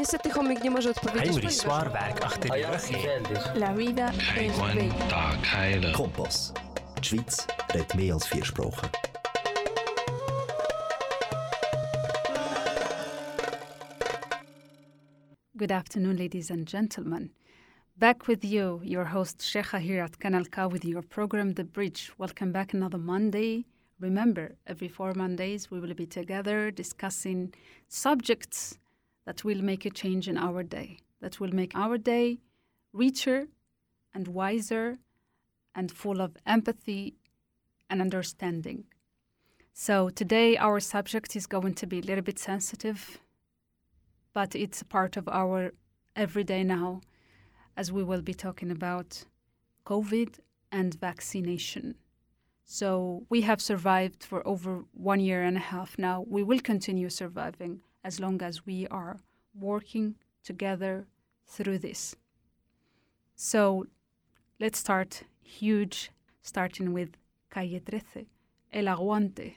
Niestety chomik nie może odpowiedzieć. Henry ponieważ- zwaar werk achter die rug heeft. La vida es bella. Kompass. Die Schweiz redet mehr als vier Sprachen. Good afternoon, ladies and gentlemen. Back with you, your host Cheija here at Kanal K with your program The Bridge. Welcome back another Monday. Remember, every four Mondays we will be together discussing subjects that will make a change in our day, that will make our day richer and wiser and full of empathy and understanding. So, today our subject is going to be a little bit sensitive, but it's a part of our everyday now, as we will be talking about COVID and vaccination. So, we have survived for over one year and a half now. We will continue surviving as long as we are working together through this. So, let's start huge, starting with Calle 13, El Aguante.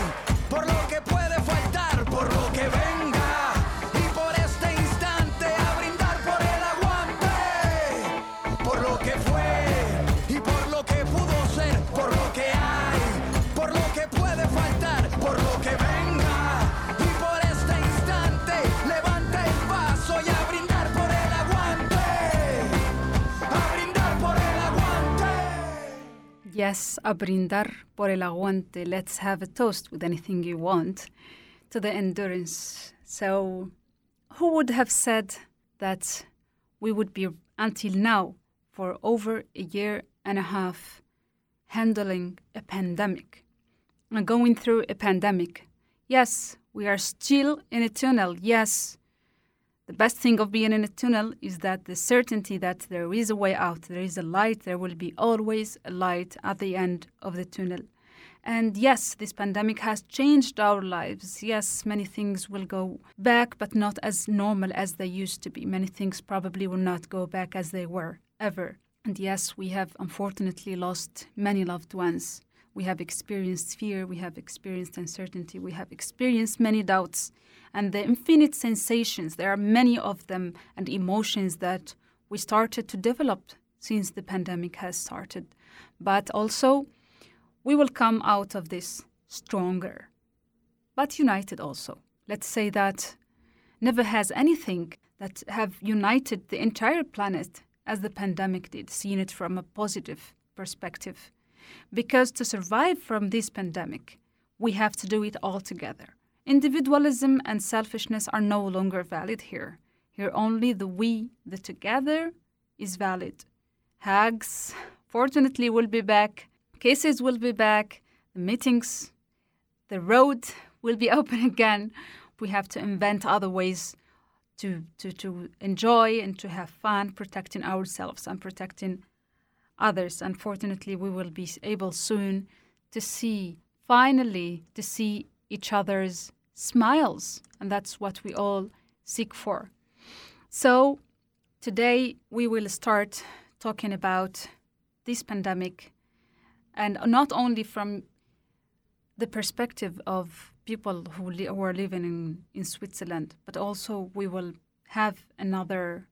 Yes, a brindar por el aguante. Let's have a toast with anything you want to the endurance. So, who would have said that we would be until now for over a year and a half handling a pandemic and going through a pandemic? Yes, we are still in a tunnel. Yes, the best thing of being in a tunnel is that the certainty that there is a way out, there is a light, there will be always a light at the end of the tunnel. And yes, this pandemic has changed our lives. Yes, many things will go back, but not as normal as they used to be. Many things probably will not go back as they were, ever. And yes, we have unfortunately lost many loved ones. We have experienced fear, we have experienced uncertainty, we have experienced many doubts, and the infinite sensations. There are many of them and emotions that we started to develop since the pandemic has started. But also, we will come out of this stronger, but united also. Let's say that never has anything that have united the entire planet as the pandemic did, seen it from a positive perspective. Because to survive from this pandemic, we have to do it all together. Individualism and selfishness are no longer valid here. Here, only the we, the together, is valid. Hugs, fortunately, will be back. Cases will be back. The meetings, the road will be open again. We have to invent other ways to, to, to enjoy and to have fun, protecting ourselves and protecting others. Unfortunately, we will be able soon to see, finally, to see each other's smiles. And that's what we all seek for. So, today we will start talking about this pandemic and not only from the perspective of people who, li- who are living in, in Switzerland, but also we will have another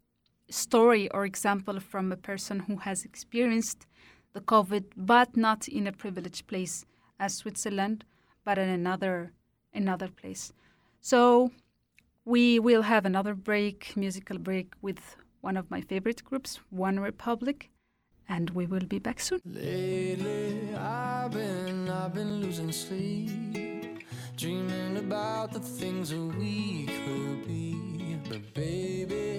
story or example from a person who has experienced the COVID, but not in a privileged place as Switzerland, but in another another place. So we will have another break, musical break with one of my favorite groups, One Republic, and we will be back soon. Lately, I've been, I've been losing sleep, dreaming about the things that we could be. But baby,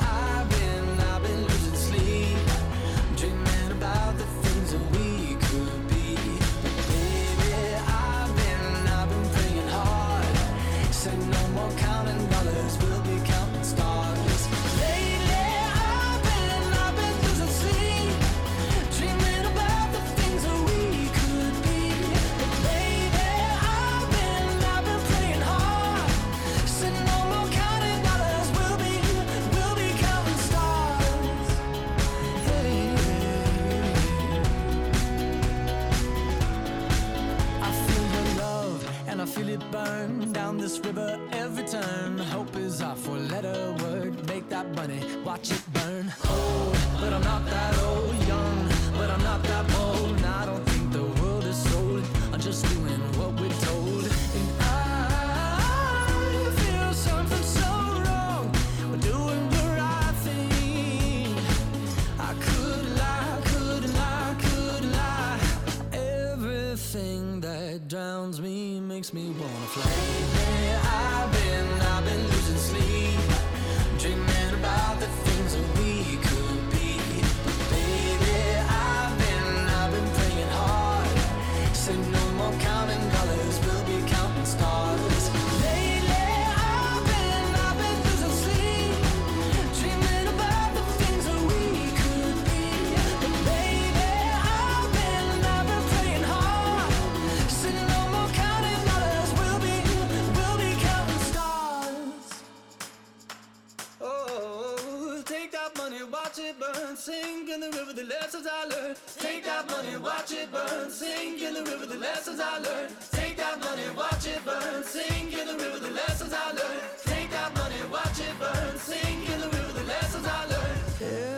Take that money, watch it burn, sink in the river, the lessons I learned. Take that money, watch it burn, sink in the river, the lessons I learned.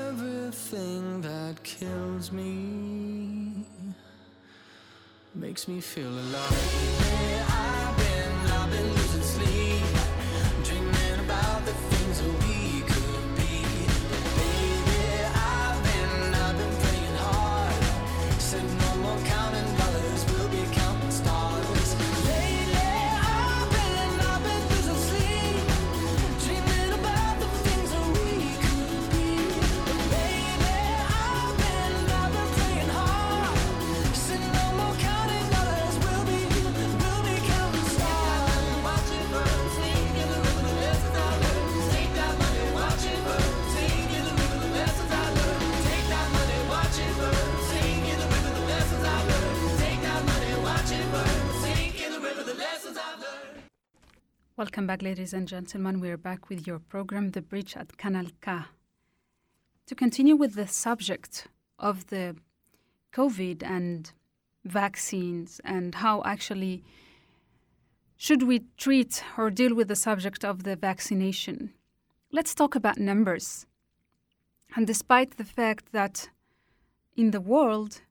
Everything that kills me makes me feel alive. I've been, I've been losing sleep, dreaming about the things that we Welcome back, ladies and gentlemen. We are back with your program, The Bridge at Kanal K. To continue with the subject of the COVID and vaccines and how actually should we treat or deal with the subject of the vaccination, let's talk about numbers. And despite the fact that in the world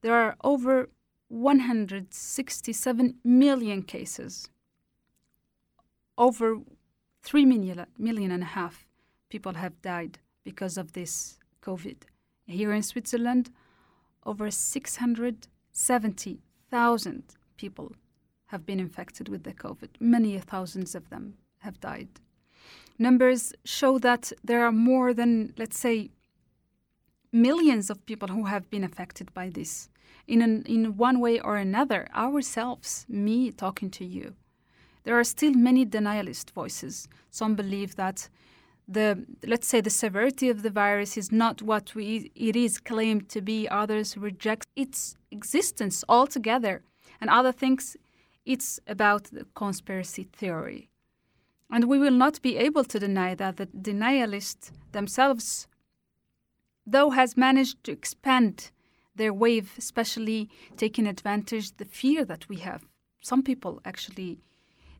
there are over 167 million cases over 3 million, million and a half people have died because of this COVID. Here in Switzerland, over 670,000 people have been infected with the COVID. Many thousands of them have died. Numbers show that there are more than, let's say, millions of people who have been affected by this in, an, in one way or another, ourselves, me talking to you. There are still many denialist voices. Some believe that the let's say the severity of the virus is not what we it is claimed to be. Others reject its existence altogether, and other thinks it's about the conspiracy theory. And we will not be able to deny that the denialists themselves, though, has managed to expand their wave, especially taking advantage the fear that we have. Some people actually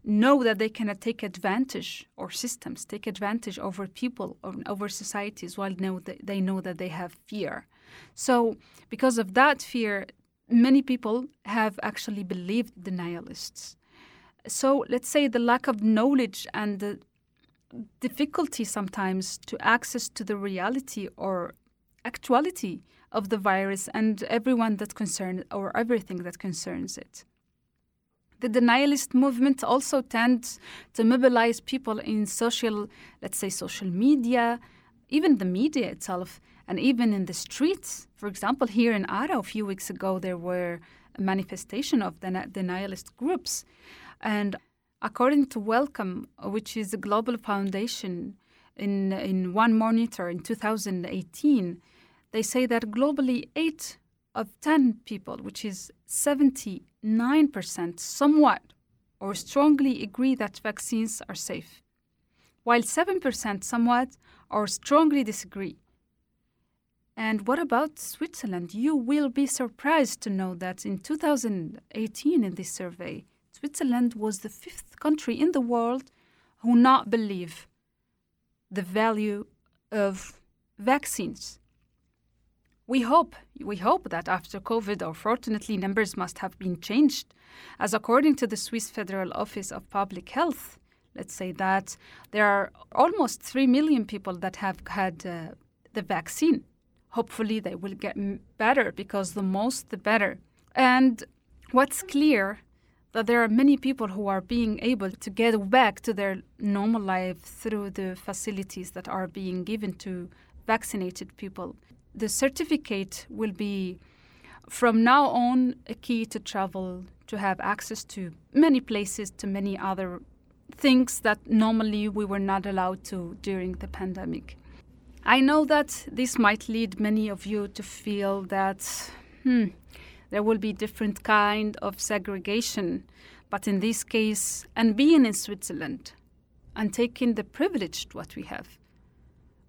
know that they cannot take advantage or systems take advantage over people or over societies while know that they know that they have fear. So because of that fear many people have actually believed denialists. So let's say the lack of knowledge and the difficulty sometimes to access to the reality or actuality of the virus and everyone that concerns or everything that concerns it the denialist movement also tends to mobilize people in social, let's say, social media, even the media itself, and even in the streets. For example, here in Aarau, a few weeks ago, there were a manifestation of the denialist groups. And according to Wellcome, which is a global foundation, in, in one monitor in 2018, they say that globally, eight of 10 people, which is 79%, somewhat or strongly agree that vaccines are safe, while 7% somewhat or strongly disagree. And what about Switzerland? You will be surprised to know that in 2018, in this survey, Switzerland was the fifth country in the world who not believe the value of vaccines. We hope we hope that after COVID, unfortunately, numbers must have been changed, as according to the Swiss Federal Office of Public Health, let's say that there are almost three million people that have had uh, the vaccine. Hopefully, they will get better because the most, the better. And what's clear that there are many people who are being able to get back to their normal life through the facilities that are being given to vaccinated people. The certificate will be from now on a key to travel, to have access to many places, to many other things that normally we were not allowed to during the pandemic. I know that this might lead many of you to feel that hmm, there will be different kind of segregation, but in this case, and being in Switzerland and taking the privilege what we have,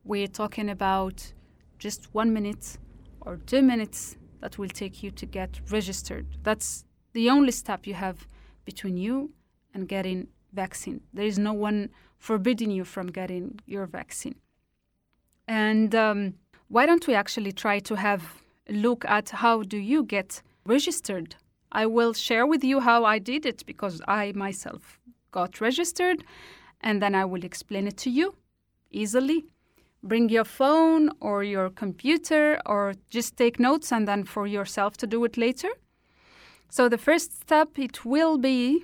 we're talking about just one minute or two minutes that will take you to get registered. That's the only step you have between you and getting vaccine. There is no one forbidding you from getting your vaccine. And um, why don't we actually try to have a look at how do you get registered? I will share with you how I did it because I myself got registered and then I will explain it to you easily. Bring your phone or your computer or just take notes and then for yourself to do it later. So the first step it will be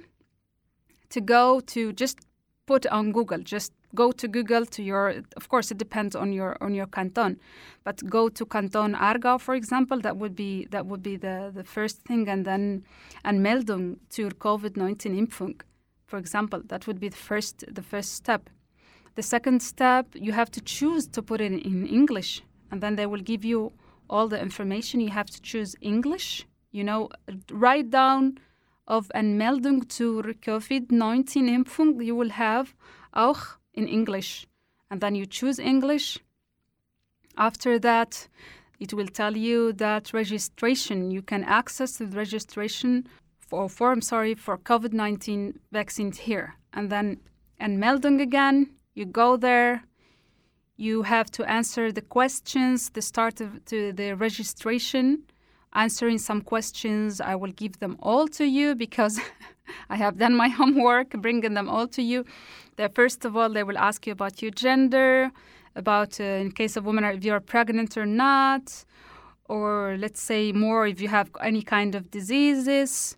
to go to just put on Google, just go to Google to your of course it depends on your on your canton but go to canton Aargau for example that would be that would be the the first thing and then and Anmeldung zur COVID-19 Impfung for example. That would be the first the first step the second step you have to choose to put it in English and then they will give you all the information you have to choose English you know write down of Anmeldung zur COVID-19 Impfung you will have auch in English. And then you choose English. After that, it will tell you that registration, you can access the registration for form, sorry, for COVID 19 vaccines here. And then, Anmeldung again, you go there, you have to answer the questions, the start of to the registration, answering some questions. I will give them all to you because I have done my homework, bringing them all to you. They, first of all, they will ask you about your gender, about uh, in case of women, if you're pregnant or not, or let's say more if you have any kind of diseases.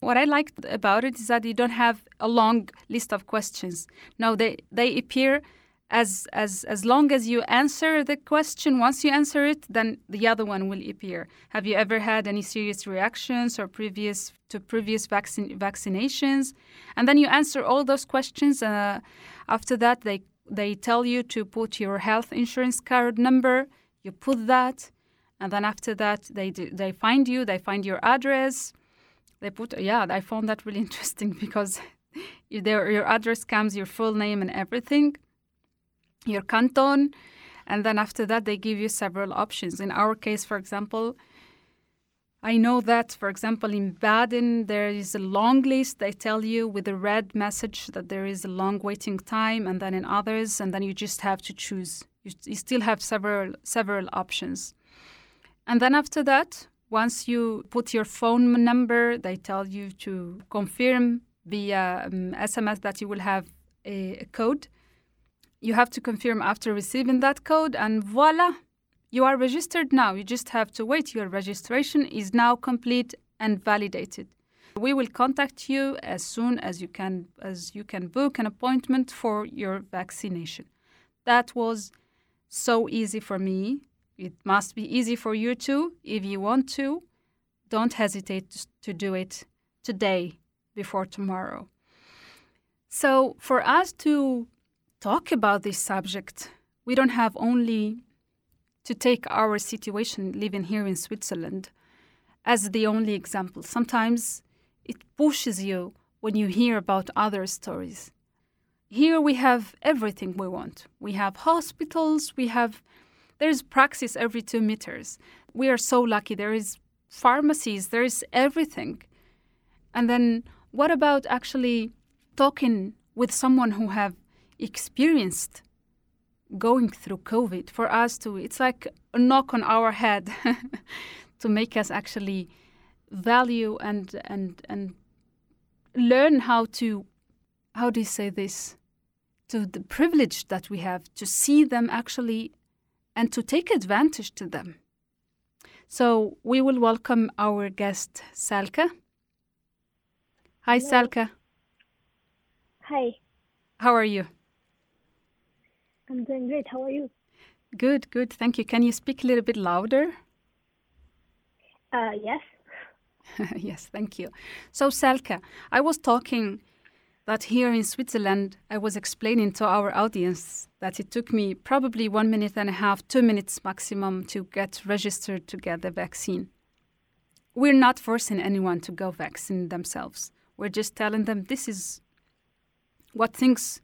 What I like about it is that you don't have a long list of questions. No, they, they appear as as as long as you answer the question. Once you answer it then the other one will appear. Have you ever had any serious reactions or previous to previous vaccine vaccinations? And then you answer all those questions uh, after that they they tell you to put your health insurance card number. You put that and then after that they do, they find you they find your address they put yeah i found that really interesting because your, your address comes your full name and everything your canton, and then after that, they give you several options. In our case, for example, I know that, for example, in Baden, there is a long list. They tell you with a red message that there is a long waiting time, and then in others, and then you just have to choose. You, you still have several several options. And then after that, once you put your phone number, they tell you to confirm via um, SMS that you will have a, a code you have to confirm after receiving that code, and voila, you are registered now. You just have to wait. Your registration is now complete and validated. We will contact you as soon as you can as you can book an appointment for your vaccination. That was so easy for me. It must be easy for you too. If you want to, don't hesitate to do it today before tomorrow. So, for us to talk about this subject, we don't have only to take our situation living here in Switzerland as the only example. Sometimes it pushes you when you hear about other stories. Here we have everything we want. We have hospitals, we have there's praxis every 2 meters. We are so lucky there is pharmacies, there is everything. And then what about actually talking with someone who have experienced going through COVID for us to, it's like a knock on our head to make us actually value and, and, and learn how to, how do you say this? To the privilege that we have to see them actually and to take advantage to them. So we will welcome our guest, Salka. Hi, Salka. Hi, How are you? I'm doing great. How are you? Good, good. Thank you. Can you speak a little bit louder? Uh, yes. yes, thank you. So, Salka, I was talking that here in Switzerland, I was explaining to our audience that it took me probably one minute and a half, two minutes maximum to get registered to get the vaccine. We're not forcing anyone to go vaccine themselves. We're just telling them this is what things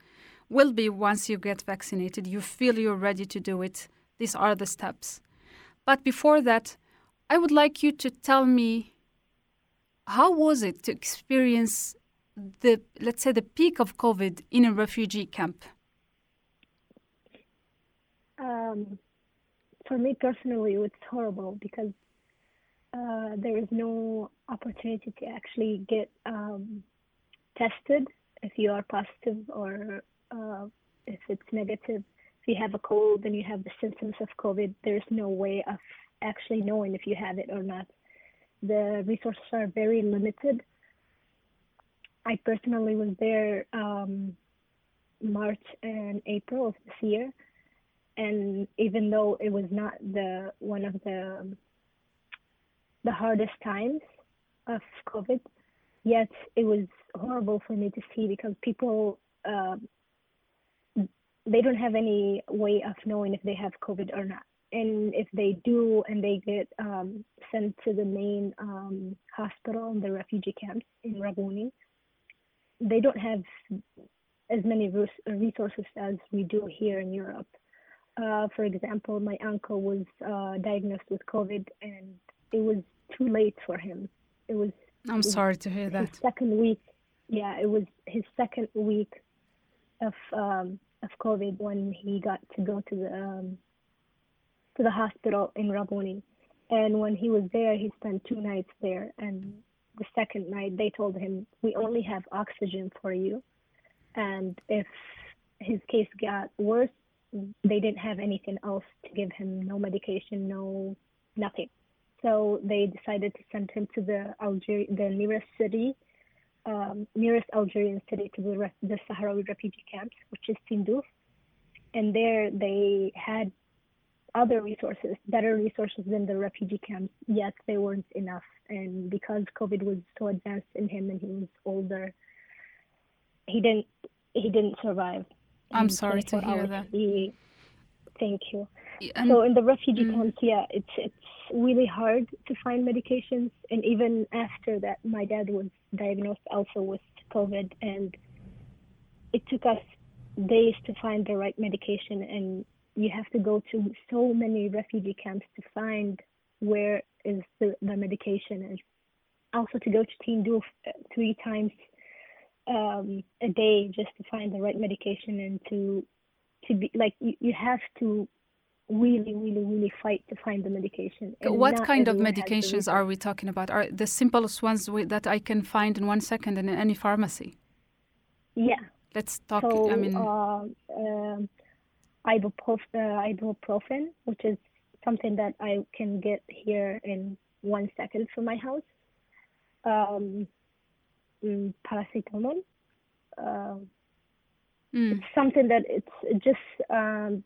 will be once you get vaccinated. You feel you're ready to do it. These are the steps. But before that, I would like you to tell me how was it to experience the let's say the peak of COVID in a refugee camp? Um, for me personally, it's horrible because uh, there is no opportunity to actually get um, tested if you are positive or uh, if it's negative. If you have a cold and you have the symptoms of COVID, there's no way of actually knowing if you have it or not. The resources are very limited. I personally was there um, March and April of this year, and even though it was not the one of the the hardest times of COVID, yet it was horrible for me to see because people um they don't have any way of knowing if they have COVID or not. And if they do, and they get um, sent to the main um, hospital in the refugee camps in Rabuni, they don't have as many resources as we do here in Europe. Uh, for example, my uncle was uh, diagnosed with COVID, and it was too late for him. It was I'm sorry to hear that. second week. Yeah, it was his second week of um, of COVID when he got to go to the um, to the hospital in Rabuni. And when he was there, he spent two nights there. And the second night, they told him, "We only have oxygen for you, and if his case got worse, they didn't have anything else to give him. No medication, no nothing." So they decided to send him to the Alger- the nearest city, um, nearest Algerian city to the, re- the Sahrawi refugee camps, which is Tindouf. And there they had other resources, better resources than the refugee camps, yet they weren't enough. And because COVID was so advanced in him and he was older, he didn't he didn't survive. I'm sorry to hear hours. that. He, thank you And so in the refugee Mm. camps, yeah, it's it's really hard to find medications, and even after that, my dad was diagnosed also with COVID, and it took us days to find the right medication, and you have to go to so many refugee camps to find where is the, the medication, and also to go to Tindouf uh, three times um, a day just to find the right medication and to to be like you, you have to really, really, really fight to find the medication. And what kind of everyone has the medications are we talking about? Are the simplest ones wi- that I can find in one second in any pharmacy? Yeah. Let's talk. So, I mean, uh, um, ibuprof- uh, ibuprofen, which is something that I can get here in one second from my house. Um, mm, paracetamol. Uh, mm, something that it's just um,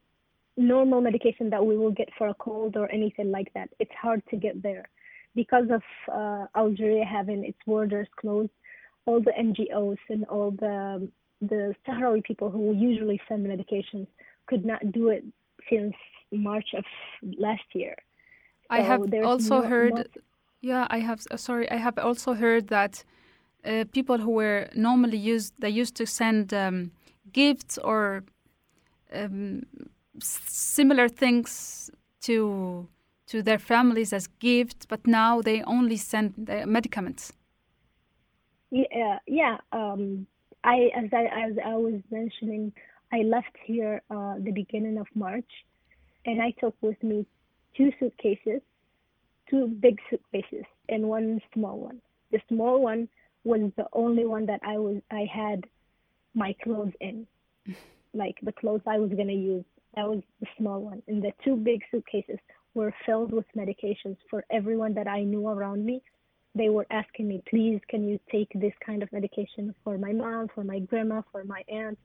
normal medication that we will get for a cold or anything like that. It's hard to get there because of uh, Algeria having its borders closed. All the NGOs and all the the Sahrawi people who usually send medications could not do it since March of last year. I have also no- heard. not- Yeah, I have. Uh, sorry, I have also heard that uh, people who were normally used, they used to send um, gifts or um, similar things to to their families as gifts, but now they only send the medicaments. Yeah, yeah. Um, I as I as I was mentioning, I left here uh, the beginning of March, and I took with me two suitcases, two big suitcases, and one small one. The small one was the only one that I was I had my clothes in, like the clothes I was gonna use. That was the small one, and the two big suitcases were filled with medications for everyone that I knew around me. They were asking me, please, can you take this kind of medication for my mom, for my grandma, for my aunt?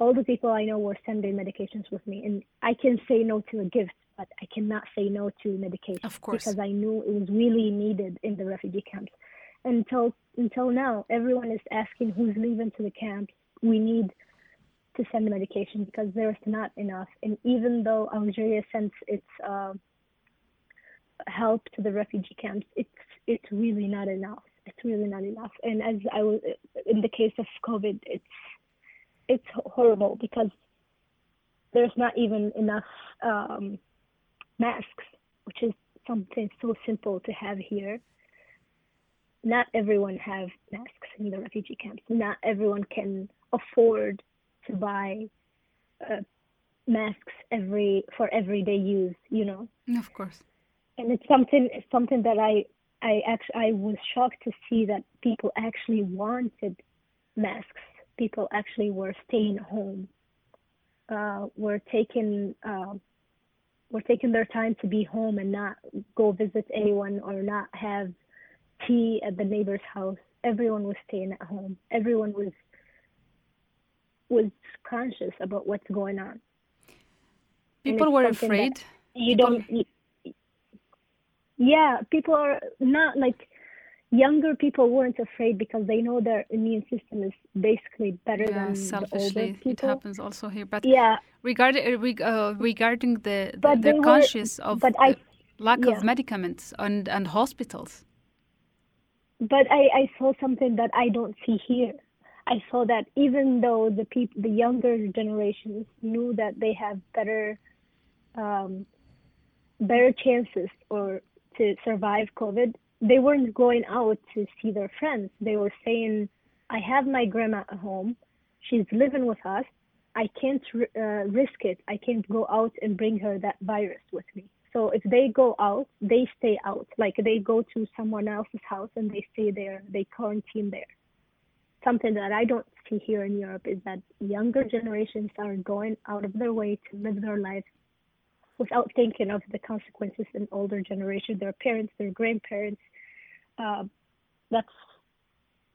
All the people I know were sending medications with me, and I can say no to a gift, but I cannot say no to medication Of course. because I knew it was really needed in the refugee camps. Until until now, everyone is asking who's leaving to the camps. We need to send the medication because there's not enough. And even though Algeria sends its uh, help to the refugee camps, it's it's really not enough. It's really not enough. And as I was in the case of COVID, it's it's horrible because there's not even enough um, masks, which is something so simple to have here. Not everyone have masks in the refugee camps. Not everyone can afford to buy uh, masks every for everyday use. You know Of course. and it's something it's something that I I actually I was shocked to see that people actually wanted masks. People actually were staying home. Uh, were taking uh, were taking their time to be home and not go visit anyone or not have tea at the neighbor's house. Everyone was staying at home. Everyone was was conscious about what's going on. People were afraid. you People- don't yeah people are not like younger people weren't afraid because they know their immune system is basically better Yeah, than the selfishly, older it happens also here. But yeah regarding uh, uh, regarding the, the they're they were- conscious of I- lack yeah. of medicaments and and hospitals. but I, I saw something that I don't see here. I saw that even though the peop- the younger generations knew that they have better um, better chances or to survive COVID, they weren't going out to see their friends. They were saying, "I have my grandma at home. She's living with us. I can't uh, risk it. I can't go out and bring her that virus with me." So if they go out, they stay out. Like they go to someone else's house and they stay there. They quarantine there. Something that I don't see here in Europe is that younger generations are going out of their way to live their lives without thinking of the consequences in older generation, their parents, their grandparents. Uh, that's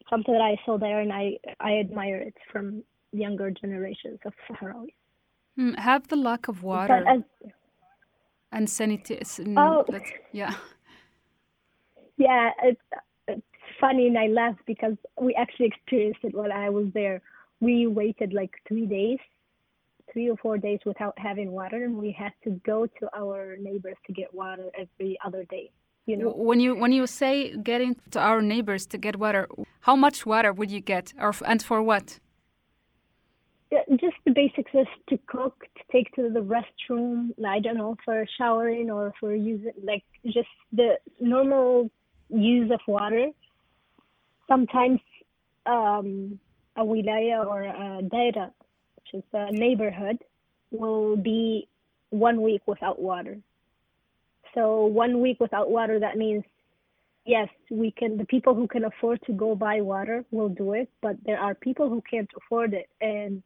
something that I saw there, and I I admire it from younger generations of Sahrawis. Hmm, have the lack of water as and sanitation. Oh. yeah. yeah, it's, it's funny and I laugh because we actually experienced it when I was there. We waited like three days, three or four days without having water, and we had to go to our neighbors to get water every other day. You know, When you when you say getting to our neighbors to get water, how much water would you get, or and for what? Yeah, just the basics is to cook, to take to the restroom. I don't know for showering or for using like just the normal use of water. Sometimes um, a wilaya or a daira, which is a neighborhood, will be one week without water. So one week without water, that means yes, we can. The people who can afford to go buy water will do it, but there are people who can't afford it, and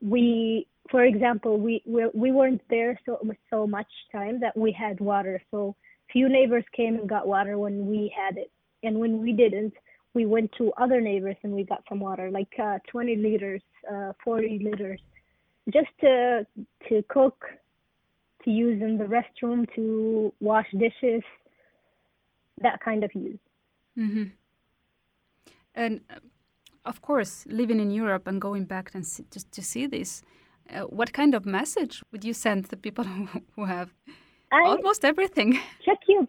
we, for example, we we, we weren't there so so much time that we had water. So few neighbors came and got water when we had it, and when we didn't, we went to other neighbors and we got some water, like uh, 20 liters, uh, 40 liters, just to to cook, to use in the restroom, to wash dishes, that kind of use. hmm And uh, of course, living in Europe and going back and see, just to see this, uh, what kind of message would you send to people who, who have I almost everything? check your.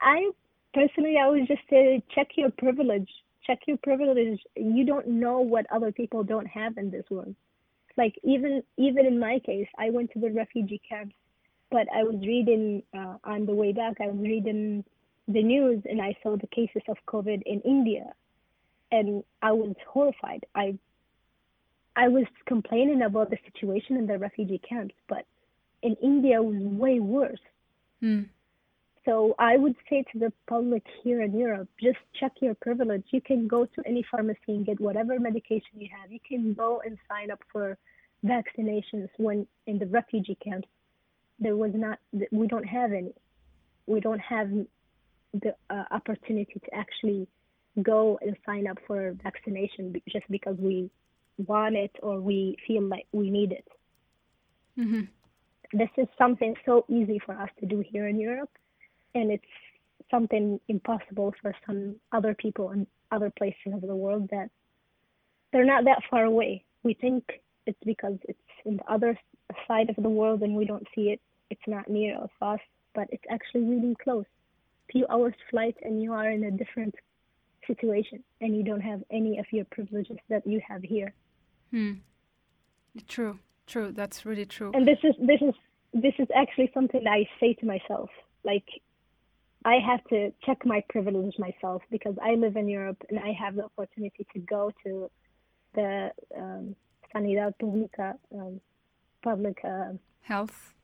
I personally, I would just say check your privilege. Check your privilege. You don't know what other people don't have in this world. Like even even in my case, I went to the refugee camps, but I was reading uh, on the way back. I was reading the news and I saw the cases of COVID in India, and I was horrified. I I was complaining about the situation in the refugee camps, but in India it was way worse. Mm. So I would say to the public here in Europe, just check your privilege. You can go to any pharmacy and get whatever medication you have. You can go and sign up for vaccinations when in the refugee camps there was not we don't have any. We don't have the uh, opportunity to actually go and sign up for vaccination just because we want it or we feel like we need it. hmm This is something so easy for us to do here in Europe, and it's something impossible for some other people in other places of the world that they're not that far away. We think it's because it's in the other side of the world and we don't see it. It's not near us, but it's actually really close. Few hours flight and you are in a different situation and you don't have any of your privileges that you have here. Hmm. True, true. That's really true. and this is this is this is actually something I say to myself. Like I have to check my privilege myself because I live in Europe and I have the opportunity to go to the um, Sanidad Pública um, public uh, Health,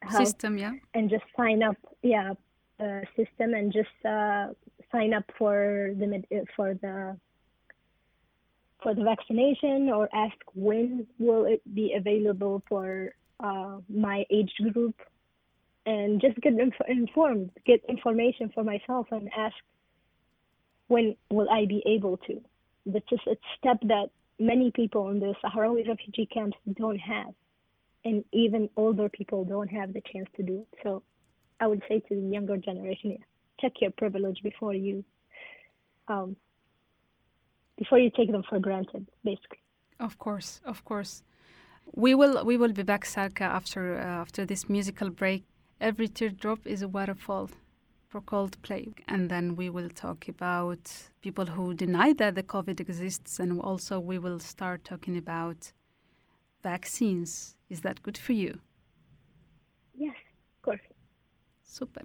health system, yeah. and just sign up, yeah, uh, system and just uh, sign up for the uh, for the for the vaccination or ask when will it be available for uh, my age group and just get inf- informed, get information for myself and ask when will I be able to. That's just a step that many people in the Sahrawi refugee camps don't have, and even older people don't have the chance to do it. So I would say to the younger generation, yeah, check your privilege before you um, before you take them for granted, basically. Of course, of course. We will we will be back, Salka, after uh, after this musical break. Every teardrop is a waterfall for Coldplay, and then we will talk about people who deny that the COVID exists, and also we will start talking about vaccines. Is that good for you? Yes, of course. Super.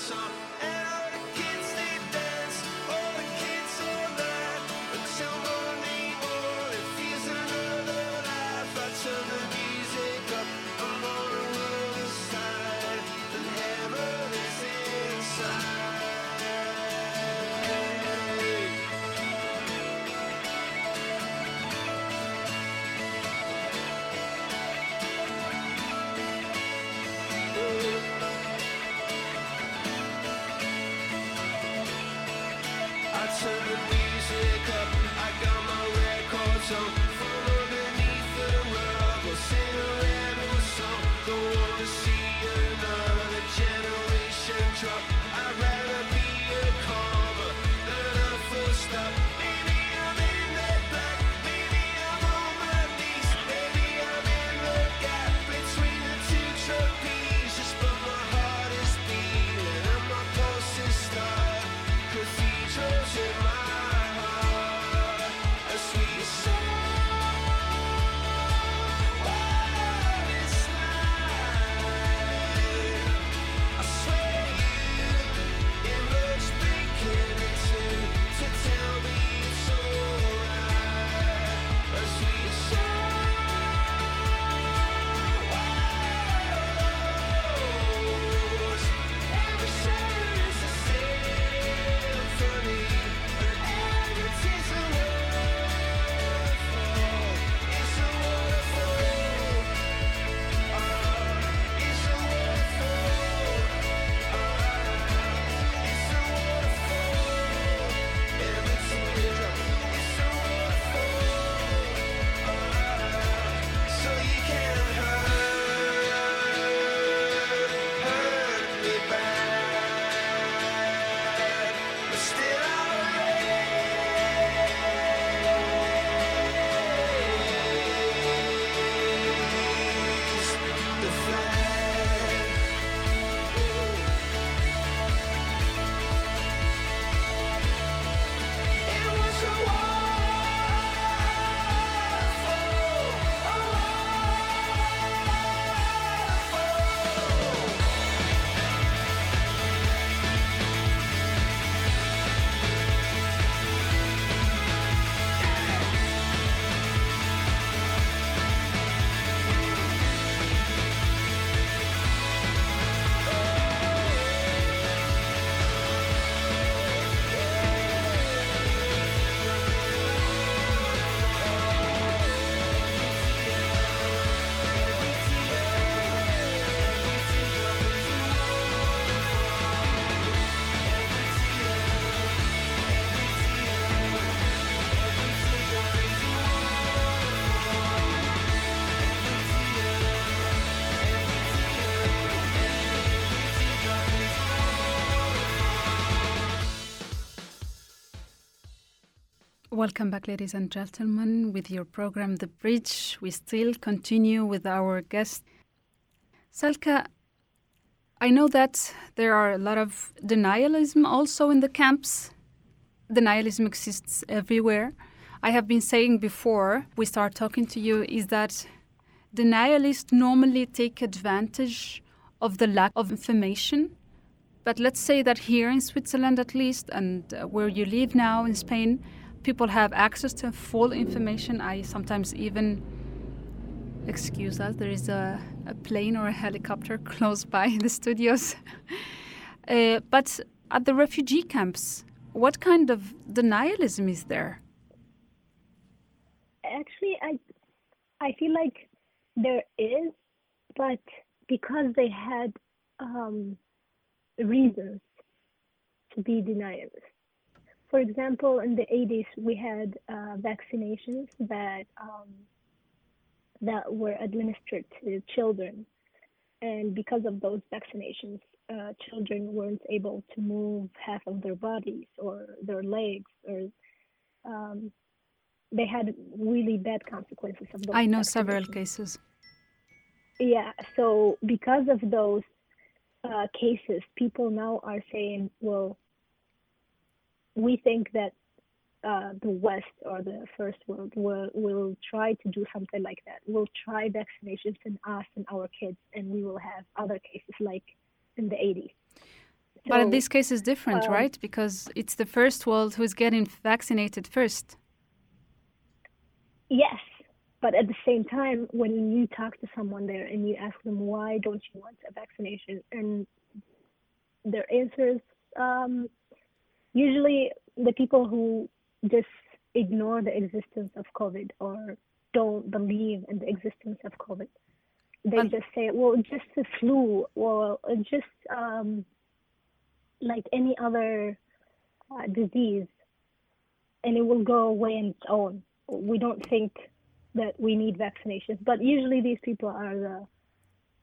Welcome back, ladies and gentlemen, with your program, The Bridge. We still continue with our guest. Salka, I know that there are a lot of denialism also in the camps. Denialism exists everywhere. I have been saying before we start talking to you is that denialists normally take advantage of the lack of information. But let's say that here in Switzerland, at least, and uh, where you live now in Spain, people have access to full information. I sometimes even excuse us, there is a, a plane or a helicopter close by the studios. uh, but at the refugee camps, what kind of denialism is there? Actually, I I feel like there is, but because they had um, reasons to be deniers. For example, in the 80s, we had uh, vaccinations that um, that were administered to children, and because of those vaccinations, uh, children weren't able to move half of their bodies or their legs, or um, they had really bad consequences of those. I know several cases. Yeah, so because of those uh, cases, people now are saying, well, we think that uh, the West or the First World will, will try to do something like that. We'll try vaccinations in us and our kids, and we will have other cases like in the 80s. but in this case, it's different, um, right? Because it's the first world who's getting vaccinated first. Yes, but at the same time, when you talk to someone there and you ask them why don't you want a vaccination, and their answers, um, usually the people who just ignore the existence of COVID or don't believe in the existence of COVID, they Um, just say, well, just the flu, or just um, like any other uh, disease, and it will go away on its own. We don't think that we need vaccinations, but usually these people are the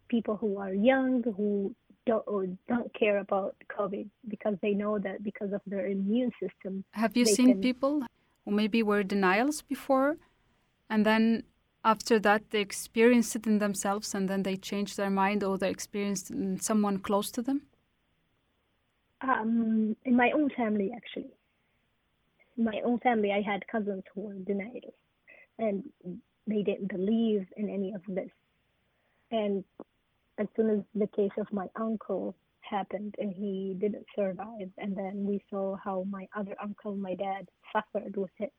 people who are young who don't or don't care about COVID because they know that because of their immune system. Have you seen can- people who maybe were denials before, and then after that they experienced it in themselves, and then they changed their mind, or they experienced in someone close to them? Um, in my own family, actually, in my own family, I had cousins who were deniers, and they didn't believe in any of this. And as soon as the case of my uncle happened and he didn't survive, and then we saw how my other uncle, my dad, suffered with it,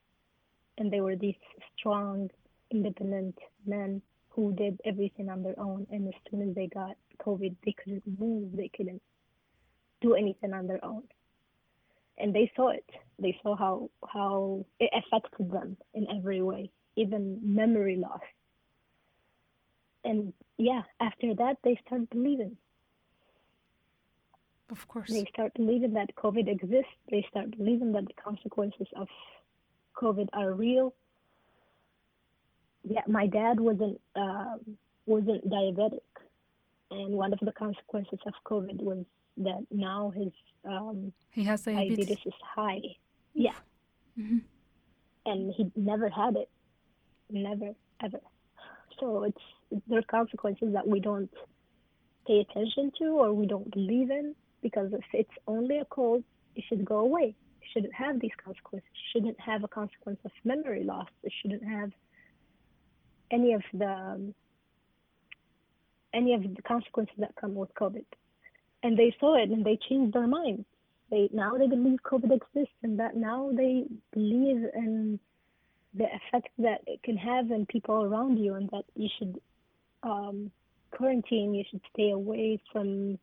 and they were these strong, independent men who did everything on their own. And as soon as they got COVID, they couldn't move, they couldn't do anything on their own. And they saw it. They saw how how it affected them in every way, even memory loss. And yeah, after that they start believing. Of course. They start believing that COVID exists. They start believing that the consequences of COVID are real. Yeah, my dad wasn't um, wasn't diabetic, and one of the consequences of COVID was that now his um, He has diabetes. diabetes is high. Yeah. Mhm. And he never had it. Never, ever. So it's there are consequences that we don't pay attention to or we don't believe in because if it's only a cold, it should go away. It shouldn't have these consequences. It shouldn't have a consequence of memory loss. It shouldn't have any of the um, any of the consequences that come with COVID. And they saw it and they changed their minds they now they believe COVID exists and that now they believe in the effect that it can have on people around you and that you should um, quarantine, you should stay away from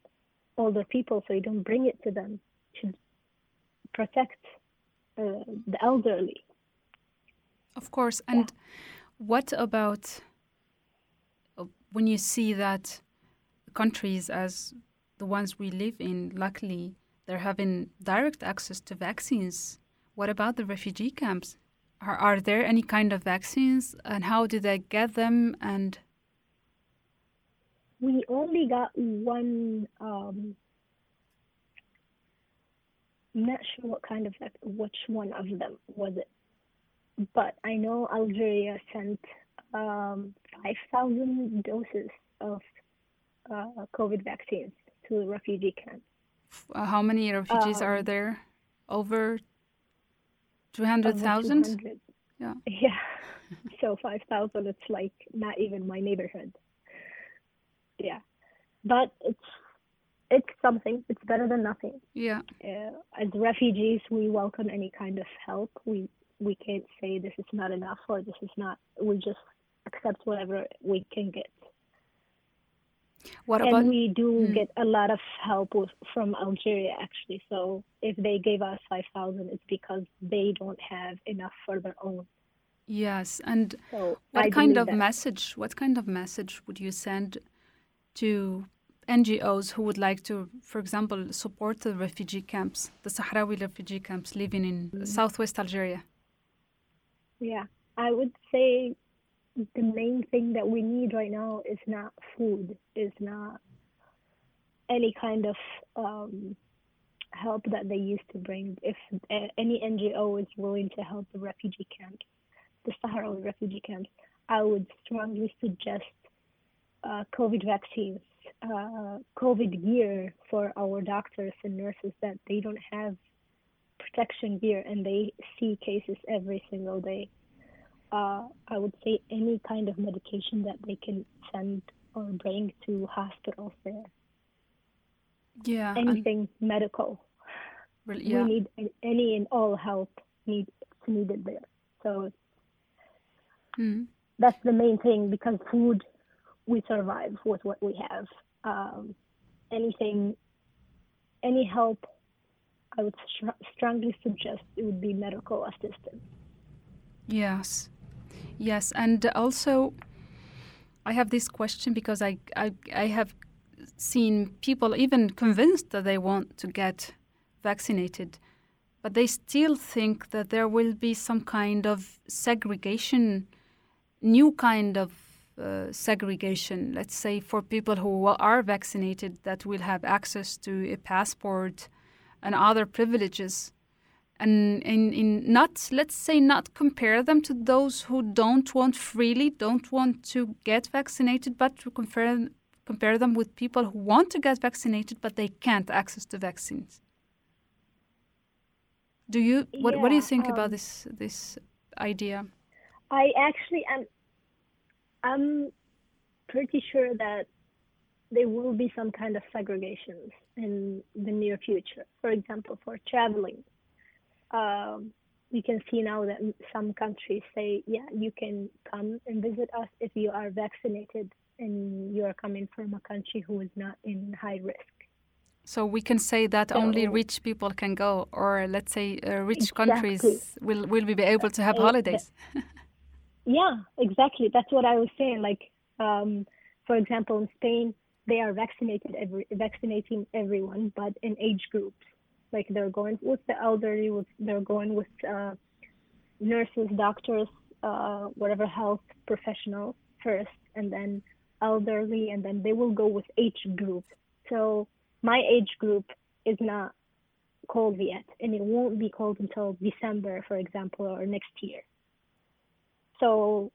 older people so you don't bring it to them. You should protect uh, the elderly. Of course. And what about uh, when you see that countries as the ones we live in, luckily, they're having direct access to vaccines? What about the refugee camps? Are, are there any kind of vaccines and how do they get them? And We only got one. Um, I'm not sure what kind of which one of them was it, but I know Algeria sent um, 5,000 doses of uh, COVID vaccines to the refugee camps. Uh, how many refugees are Um, there? Over two Over hundred thousand. 200. Yeah. Yeah. so 5,000, it's like not even my neighborhood. Yeah. But it's it's something. It's better than nothing. Yeah. Uh, as refugees, we welcome any kind of help. We we can't say this is not enough or this is not. We just accept whatever we can get. What and we do Hmm. get a lot of help with, from Algeria actually. So if they gave us five thousand, it's because they don't have enough for their own. yes, and So what I kind of that. message? What kind of message would you send to NGOs who would like to, for example, support the refugee camps, the Sahrawi refugee camps living in Mm-hmm. southwest Algeria? Yeah, I would say the main thing that we need right now is not food, is not any kind of um, help that they used to bring. If any NGO is willing to help the refugee camps, the Sahrawi refugee camps, I would strongly suggest uh, COVID vaccines, uh, COVID gear for our doctors and nurses that they don't have protection gear and they see cases every single day. Uh, I would say any kind of medication that they can send or bring to hospitals there. Yeah, Anything medical. Well, We need any and all help need needed there. So Mm. that's the main thing because food we survive with what we have. Um, anything, any help, I would str- strongly suggest it would be medical assistance. Yes, yes, and also, I have this question because I, I I have seen people even convinced that they want to get vaccinated, but they still think that there will be some kind of segregation, new kind of uh, segregation. Let's say for people who are vaccinated, that will have access to a passport and other privileges and in, in not let's say not compare them to those who don't want freely don't want to get vaccinated but to compare compare them with people who want to get vaccinated but they can't access the vaccines do you what, what do you Yeah, think about um, this this idea I actually am. I'm pretty sure that there will be some kind of segregations in the near future. For example, for traveling, um, you can see now that some countries say, "Yeah, you can come and visit us if you are vaccinated and you are coming from a country who is not in high risk." so we can say that only rich people can go or let's say uh, rich Exactly. countries will will be able to have holidays Yeah, exactly. That's what I was saying. Like, um, for example, in Spain, they are vaccinated every vaccinating everyone, but in age groups. Like they're going with the elderly, with they're going with uh, nurses, doctors, uh, whatever health professionals first, and then elderly, and then they will go with age group. So my age group is not called yet, and it won't be called until December, for example, or next year. So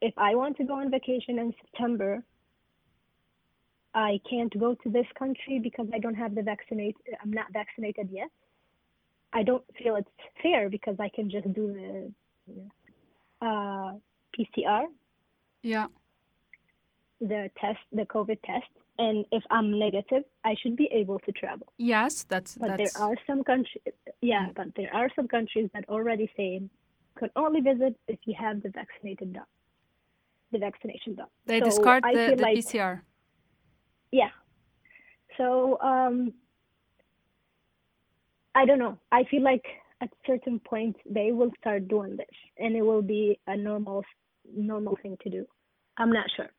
if I want to go on vacation in September, I can't go to this country because I don't have the vaccinate. I'm not vaccinated yet. I don't feel it's fair because I can just do the uh, PCR, yeah the test, the COVID test, and if I'm negative, I should be able to travel. yes that's But that's there are some countries, yeah, but there are some countries that already say could only visit if you have the vaccinated done, the vaccination done. they So discard the, the like- pcr Yeah. So um, I don't know. I feel like at certain point they will start doing this, and it will be a normal normal thing to do. I'm not sure.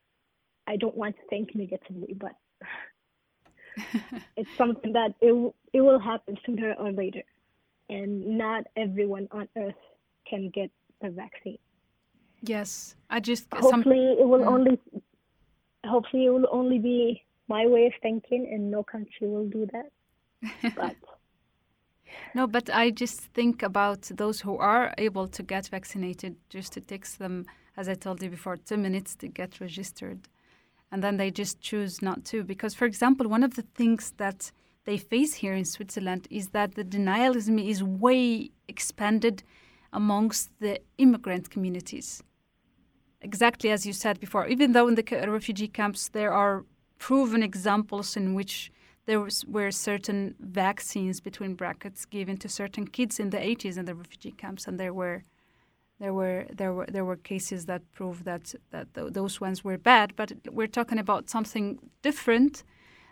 I don't want to think negatively, but it's something that it it will happen sooner or later, and not everyone on earth can get the vaccine. Yes, I just some hopefully it will Mm. only hopefully it will only be my way of thinking and no country will do that but No, but I just think about those who are able to get vaccinated. Just it takes them, as I told you before, two minutes to get registered, and then they just choose not to. Because, for example, one of the things that they face here in Switzerland is that the denialism is way expanded amongst the immigrant communities. Exactly as you said before, even though in the refugee camps there are proven examples in which there was, were certain vaccines between brackets given to certain kids in the 80s in the refugee camps, and there were there were there were there were cases that prove that that th- those ones were bad. But we're talking about something different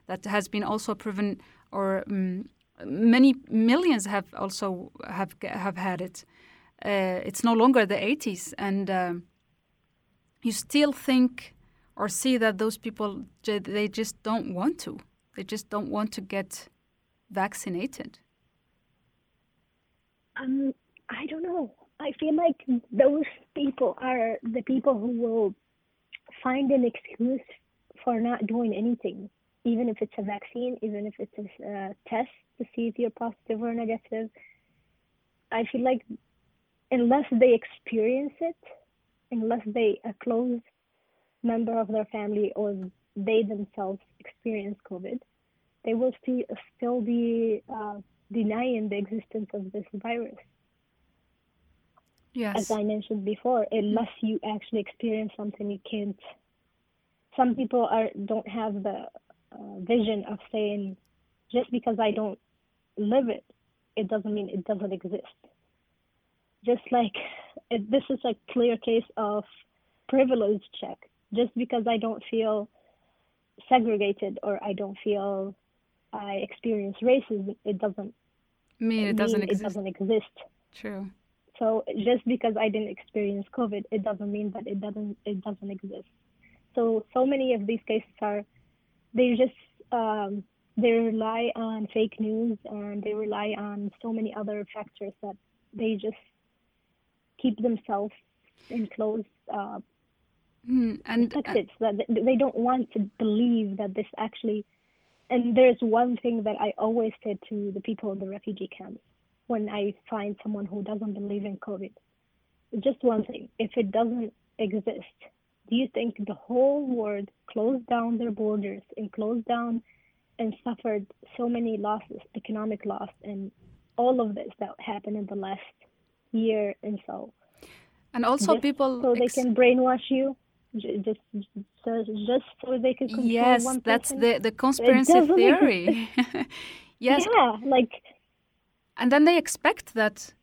that has been also proven, or um, many millions have also have have had it. Uh, it's no longer the 80s, and um, you still think or see that those people they just don't want to. They just don't want to get vaccinated. Um, I don't know. I feel like those people are the people who will find an excuse for not doing anything, even if it's a vaccine, even if it's a uh, test to see if you're positive or negative. I feel like unless they experience it, unless they a close member of their family or they themselves experience COVID, they will still still be uh, denying the existence of this virus. Yes. As I mentioned before, unless you actually experience something, you can't. Some people are don't have the uh, vision of saying, just because I don't live it, it doesn't mean it doesn't exist. Just like this is a clear case of privilege check. Just because I don't feel segregated or I don't feel I experience racism, it doesn't I mean, it doesn't mean exist. it doesn't exist. True. So just because I didn't experience COVID, it doesn't mean that it doesn't it doesn't exist. So so many of these cases are they just um, they rely on fake news and they rely on so many other factors that they just keep themselves enclosed uh, Mm, and uh, perspectives that they- don't want to believe that this actually and there's one thing that I always say to the people in the refugee camps when I find someone who doesn't believe in COVID. Just one thing. If it doesn't exist, do you think the whole world closed down their borders and closed down and suffered so many losses, economic loss and all of this that happened in the last year and so and also just people so they ex- can brainwash you just so just so they can control yes one that's person? the the conspiracy theory. Yes. Yeah like and then they expect that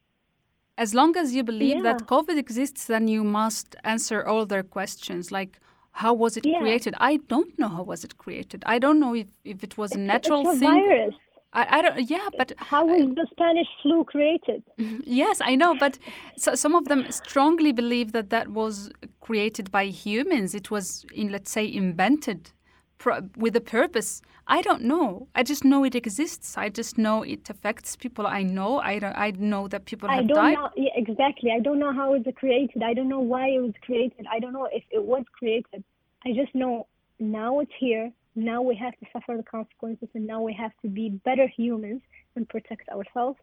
as long as you believe that covid exists then you must answer all their questions like how was it Yeah. created? I don't know how was it created. I don't know if, if it was a natural it's a thing. virus I, I don't yeah but how was the spanish flu created mm-hmm. Yes, I know, but so, some of them strongly believe that that was created by humans. It was, in let's say, invented pro- with a purpose. I don't know. I just know it exists. I just know it affects people. I know. I don't. I know that people have i don't died. know yeah, exactly i don't know how it was created i don't know why it was created i don't know if it was created i just know now it's here now we have to suffer the consequences and now we have to be better humans and protect ourselves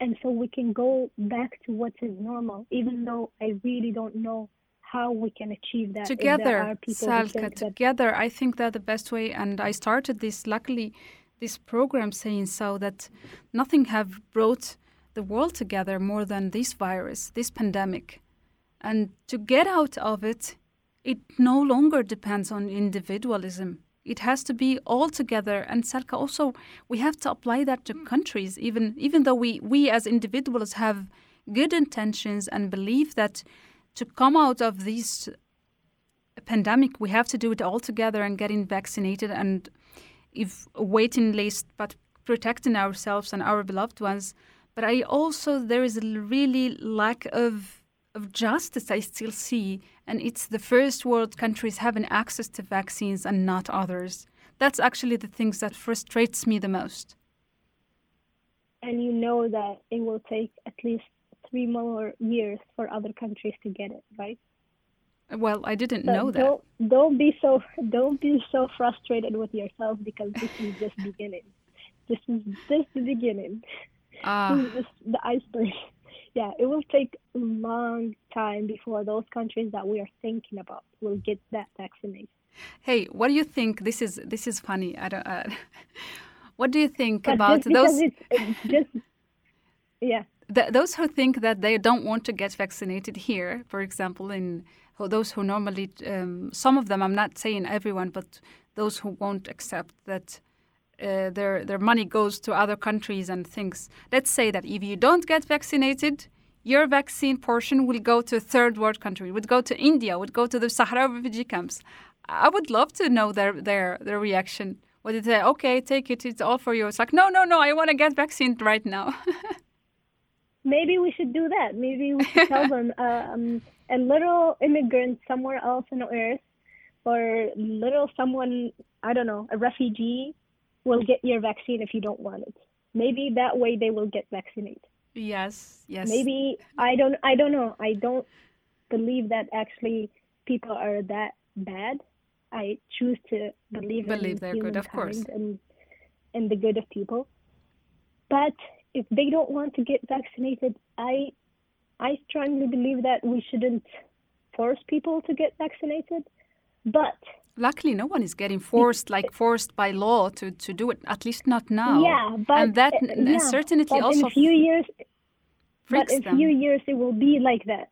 and so we can go back to what is normal even though i really don't know how we can achieve that together, Salka, think that together. I think that the best way, and I started this luckily, this program saying so that nothing have brought the world together more than this virus, this pandemic, and to get out of it, it no longer depends on individualism. It has to be all together. And Salka, also, we have to apply that to countries, even even though we we as individuals have good intentions and believe that to come out of this pandemic, we have to do it all together and getting vaccinated and if waiting list, but protecting ourselves and our beloved ones. But I also there is a really lack of of justice I still see, and it's the first world countries having access to vaccines and not others. That's actually the things that frustrates me the most. and you know that it will take at least three more years for other countries to get it right Well, I didn't So know that. Don't don't be so don't be so frustrated with yourself because this is just beginning. This is just the beginning. Ah. this is the iceberg. Yeah, it will take a long time before those countries that we are thinking about will get that vaccination. Hey, what do you think? This is this is funny. I don't. Uh, what do you think But about those it's, it's just yeah. th- those who think that they don't want to get vaccinated here? For example, in those who normally, um, some of them, I'm not saying everyone, but those who won't accept that. Uh, their their money goes to other countries and things. Let's say that if you don't get vaccinated, your vaccine portion will go to a third world country, would go to India, would go to the Sahara refugee camps. I would love to know their their their reaction. Would they say, "Okay, take it, it's all for you"? It's like, "No, no, no, I want to get vaccinated right now." Maybe we should do that. Maybe we should tell them um, a little immigrant somewhere else on earth, or little someone I don't know, a refugee, will get your vaccine if you don't want it. Maybe that way they will get vaccinated. yes, yes. Maybe I don't. I don't know. I don't believe that actually people are that bad. I choose to believe, Believe in they're good, of course. and and the good of people. But if they don't want to get vaccinated, I I strongly believe that we shouldn't force people to get vaccinated. But Luckily, no one is getting forced, like forced by law, to, to do it. At least not now. yeah, but and that uh, yeah, certainly but also in a few years, but in a few years it will be like that.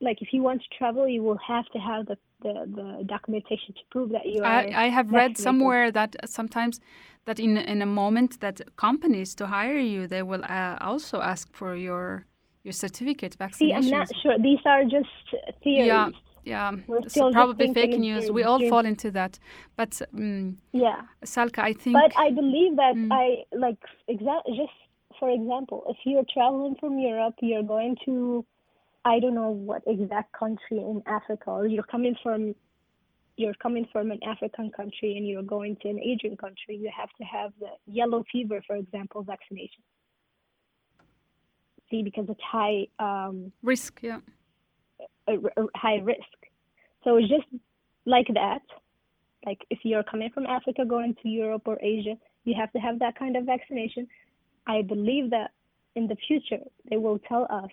Like if you want to travel, you will have to have the the, the documentation to prove that you are. I, I have read somewhere that sometimes that in in a moment that companies to hire you they will uh, also ask for your your certificate See. I'm not sure. These are just theories. Yeah, yeah. It's probably fake news. We all fall into that. But um, Yeah. Salka, I think. But I believe that Mm. I like exa- just for example, if you're traveling from Europe, you're going to I don't know what exact country in Africa, or you're coming from you're coming from an African country and you're going to an Asian country, you have to have the yellow fever, for example, vaccination. See, because it's high um, risk, yeah. a, a high risk. So it's just like that. Like if you're coming from Africa going to Europe or Asia, you have to have that kind of vaccination. I believe that in the future they will tell us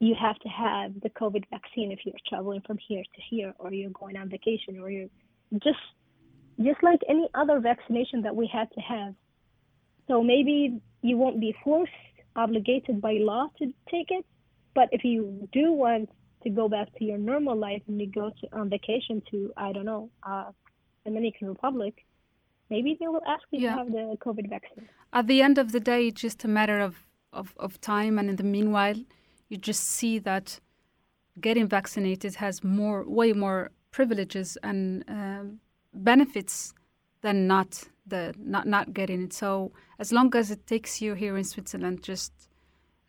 you have to have the COVID vaccine if you're traveling from here to here or you're going on vacation or you're just just like any other vaccination that we had to have. So maybe you won't be forced, obligated by law to take it, but if you do want to go back to your normal life and you go to on vacation to I don't know, uh, Dominican Republic, maybe they will ask you Yeah. to have the COVID vaccine. At the end of the day, it's just a matter of, of, of time. And in the meanwhile, you just see that getting vaccinated has more, way more privileges and um benefits than not the not not getting it. So as long as it takes you here in Switzerland, just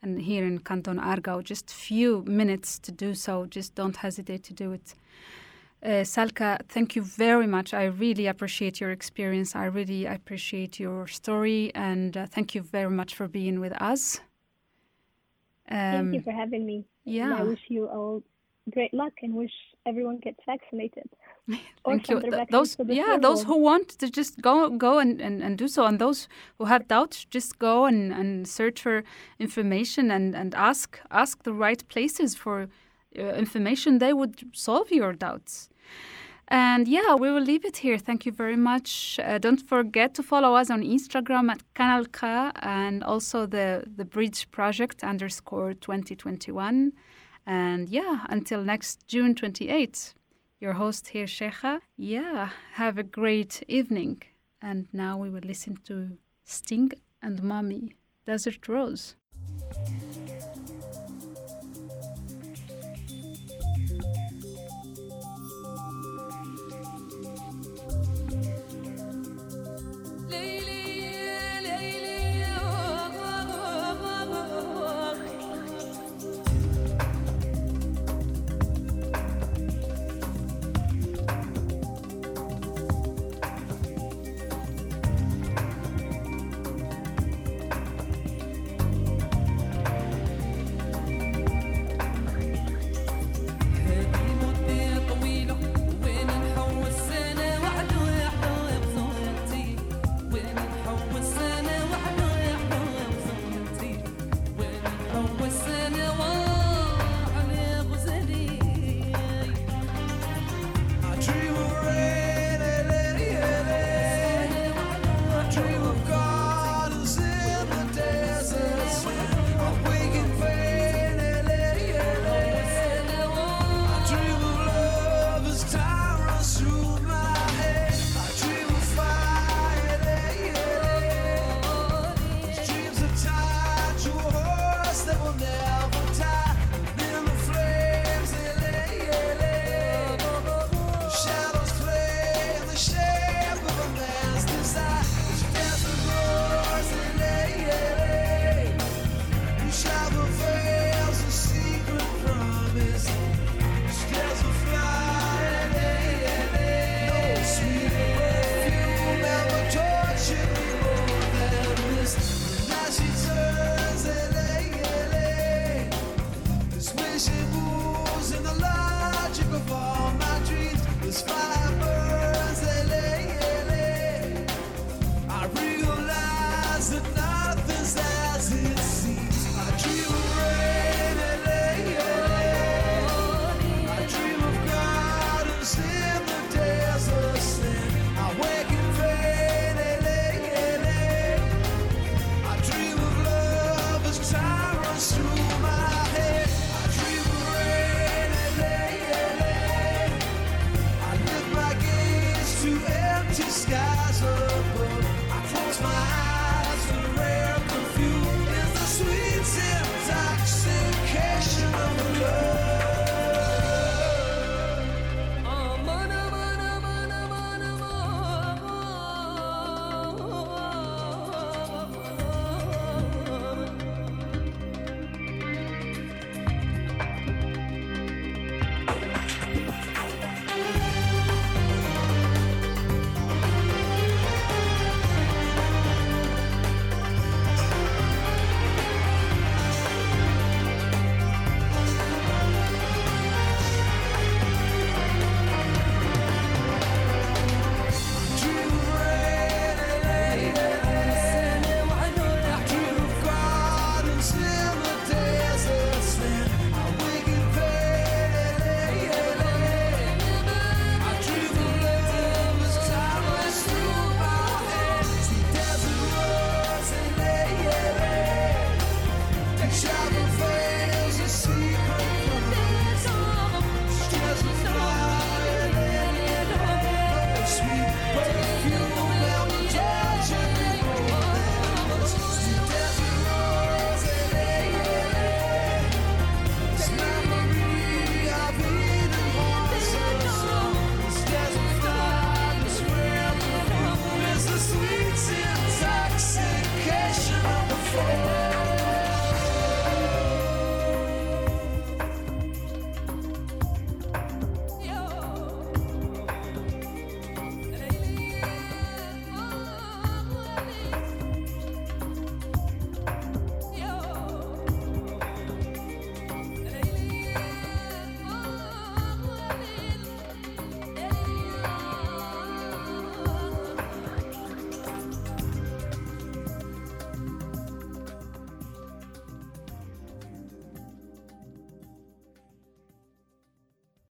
and here in Canton Aargau, just few minutes to do so, just don't hesitate to do it. Uh, Salka, thank you very much. I really appreciate your experience. I really appreciate your story, and uh, thank you very much for being with us. Thank you Um, for having me. And yeah. I wish you all great luck and wish everyone gets vaccinated. Thank you. Th- those, yeah, those who want to just go, go and, and, and do so, and those who have doubts, just go and, and search for information and, and ask ask the right places for uh, information. They would solve your doubts. And yeah, we will leave it here. Thank you very much. Uh, don't forget to follow us on Instagram at Kanal K and also the the Bridge Project underscore 2021. And yeah, until next June 28th, your host here, Cheija. Yeah, have a great evening. And now we will listen to Sting and Mami, Desert Rose.